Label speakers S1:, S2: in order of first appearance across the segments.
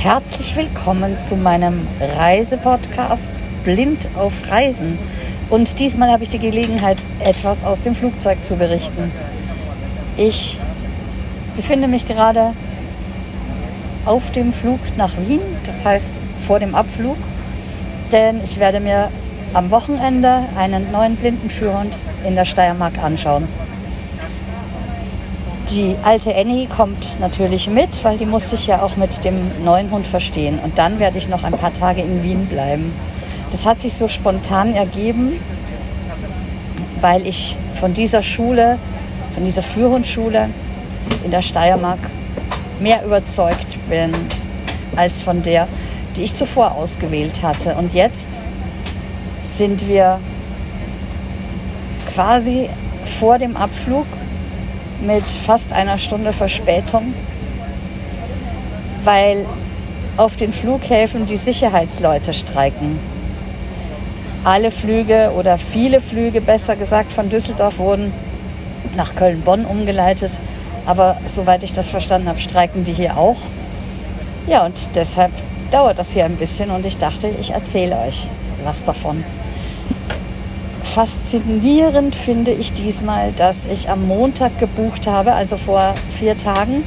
S1: Herzlich willkommen zu meinem Reisepodcast Blind auf Reisen. Und diesmal habe ich die Gelegenheit, etwas aus dem Flugzeug zu berichten. Ich befinde mich gerade auf dem Flug nach Wien, das heißt vor dem Abflug, denn ich werde mir am Wochenende einen neuen Blindenführhund in der Steiermark anschauen. Die alte Annie kommt natürlich mit, weil die muss sich ja auch mit dem neuen Hund verstehen. Und dann werde ich noch ein paar Tage in Wien bleiben. Das hat sich so spontan ergeben, weil ich von dieser Schule, von dieser Führhundschule in der Steiermark mehr überzeugt bin als von der, die ich zuvor ausgewählt hatte. Und jetzt sind wir quasi vor dem Abflug mit fast einer Stunde Verspätung, weil auf den Flughäfen die Sicherheitsleute streiken. Alle Flüge oder viele Flüge, besser gesagt, von Düsseldorf wurden nach Köln-Bonn umgeleitet. Aber soweit ich das verstanden habe, streiken die hier auch. Ja, und deshalb dauert das hier ein bisschen und ich dachte, ich erzähle euch was davon faszinierend finde ich diesmal, dass ich am Montag gebucht habe, also vor vier Tagen,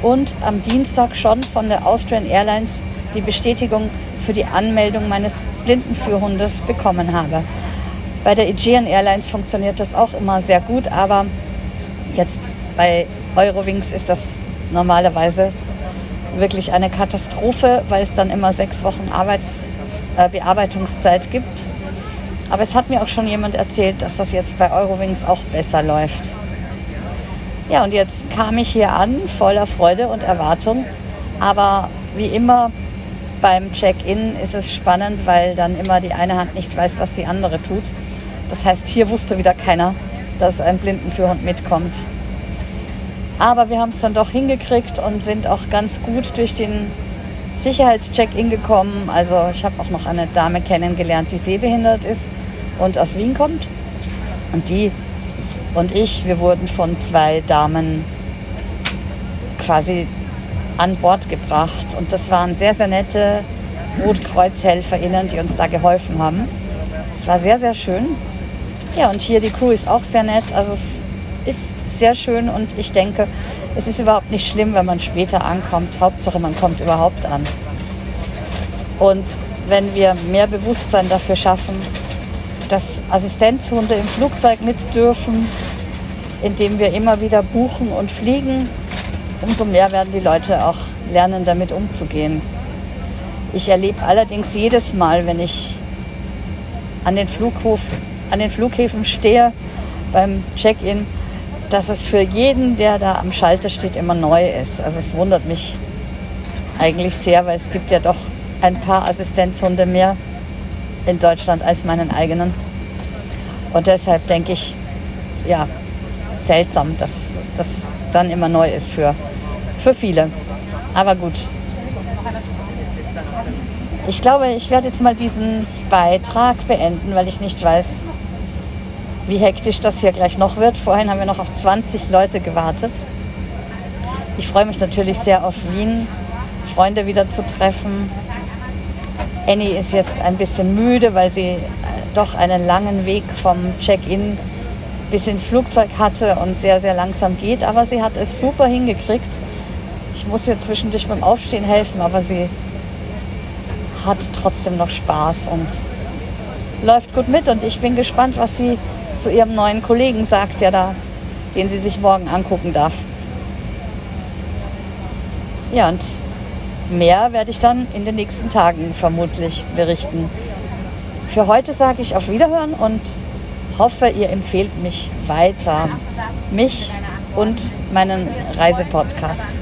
S1: und am Dienstag schon von der Austrian Airlines die Bestätigung für die Anmeldung meines Blindenführhundes bekommen habe. Bei der Aegean Airlines funktioniert das auch immer sehr gut, aber jetzt bei Eurowings ist das normalerweise wirklich eine Katastrophe, weil es dann immer sechs Wochen Arbeits, äh, Bearbeitungszeit gibt aber es hat mir auch schon jemand erzählt, dass das jetzt bei Eurowings auch besser läuft. Ja, und jetzt kam ich hier an, voller Freude und Erwartung. Aber wie immer beim Check-in ist es spannend, weil dann immer die eine Hand nicht weiß, was die andere tut. Das heißt, hier wusste wieder keiner, dass ein Blindenführhund mitkommt. Aber wir haben es dann doch hingekriegt und sind auch ganz gut durch den Sicherheitscheck-in gekommen. Also ich habe auch noch eine Dame kennengelernt, die sehbehindert ist und aus Wien kommt. Und die und ich, wir wurden von zwei Damen quasi an Bord gebracht. Und das waren sehr, sehr nette RotkreuzhelferInnen, die uns da geholfen haben. Es war sehr, sehr schön. Ja, und hier die Crew ist auch sehr nett. Also es ist sehr schön und ich denke, es ist überhaupt nicht schlimm, wenn man später ankommt. Hauptsache, man kommt überhaupt an. Und wenn wir mehr Bewusstsein dafür schaffen, dass Assistenzhunde im Flugzeug mit dürfen, indem wir immer wieder buchen und fliegen, umso mehr werden die Leute auch lernen, damit umzugehen. Ich erlebe allerdings jedes Mal, wenn ich an den, Flughof, an den Flughäfen stehe beim Check-in, dass es für jeden, der da am Schalter steht, immer neu ist. Also es wundert mich eigentlich sehr, weil es gibt ja doch ein paar Assistenzhunde mehr in Deutschland als meinen eigenen. Und deshalb denke ich, ja, seltsam, dass das dann immer neu ist für, für viele. Aber gut. Ich glaube, ich werde jetzt mal diesen Beitrag beenden, weil ich nicht weiß, wie hektisch das hier gleich noch wird. Vorhin haben wir noch auf 20 Leute gewartet. Ich freue mich natürlich sehr auf Wien, Freunde wieder zu treffen, Annie ist jetzt ein bisschen müde, weil sie äh, doch einen langen Weg vom Check-in bis ins Flugzeug hatte und sehr, sehr langsam geht. Aber sie hat es super hingekriegt. Ich muss ihr zwischendurch beim Aufstehen helfen, aber sie hat trotzdem noch Spaß und läuft gut mit. Und ich bin gespannt, was sie zu ihrem neuen Kollegen sagt, der da, den sie sich morgen angucken darf. Ja, und Mehr werde ich dann in den nächsten Tagen vermutlich berichten. Für heute sage ich auf Wiederhören und hoffe, ihr empfehlt mich weiter. Mich und meinen Reisepodcast.